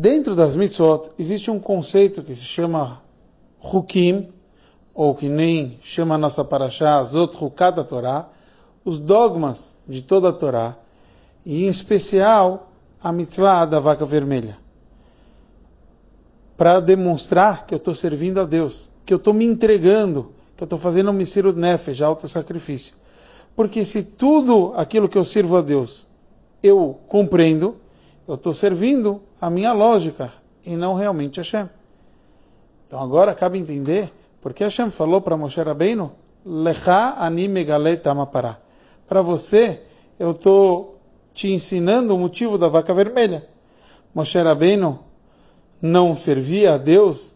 Dentro das mitzvot existe um conceito que se chama Hukim, ou que nem chama a nossa paraxá Azot Hukat Torá, os dogmas de toda a Torá, e em especial a mitzvah da vaca vermelha. Para demonstrar que eu estou servindo a Deus, que eu estou me entregando, que eu estou fazendo um misiro nefesh, auto-sacrifício. Porque se tudo aquilo que eu sirvo a Deus eu compreendo, eu estou servindo a minha lógica e não realmente Hashem. Então agora cabe entender porque Hashem falou para Moshe Rabbeinu, Lecha ani megale tamapara. Para você, eu estou te ensinando o motivo da vaca vermelha. Moshe Rabbeinu não servia a Deus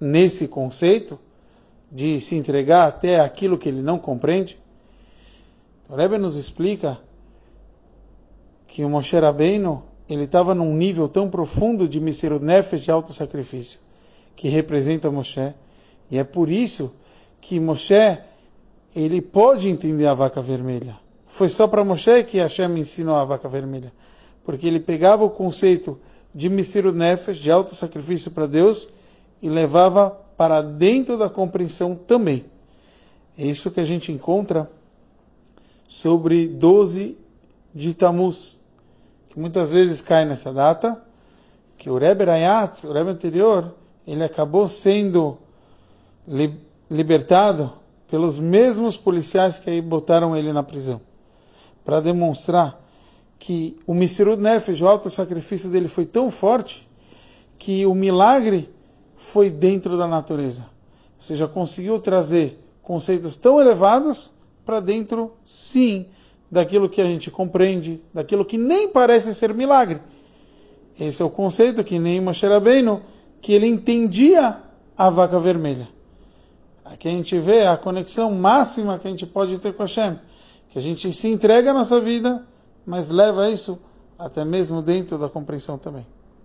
nesse conceito de se entregar até aquilo que ele não compreende. Então, o Rebbe nos explica que o Moshe Rabbeinu ele estava num nível tão profundo de Miserud Nefesh de auto-sacrifício, que representa Moshe, e é por isso que Moshe ele pode entender a vaca vermelha. Foi só para Moshe que Hashem ensinou a vaca vermelha, porque ele pegava o conceito de Miserud Nefesh, de auto-sacrifício para Deus, e levava para dentro da compreensão também. É isso que a gente encontra sobre 12 de Tammuz, muitas vezes cai nessa data, que o Rebbe Rayatz, o Rebbe anterior, ele acabou sendo li libertado pelos mesmos policiais que aí botaram ele na prisão, para demonstrar que o Misirud Nefesh, o alto sacrifício dele foi tão forte que o milagre foi dentro da natureza. Ou seja, conseguiu trazer conceitos tão elevados para dentro, sim, daquilo que a gente compreende, daquilo que nem parece ser milagre. Esse é o conceito que nem Moshe Rabbeinu, que ele entendia a vaca vermelha. Aqui a gente vê a conexão máxima que a gente pode ter com Hashem, que a gente se entrega à nossa vida, mas leva isso até mesmo dentro da compreensão também.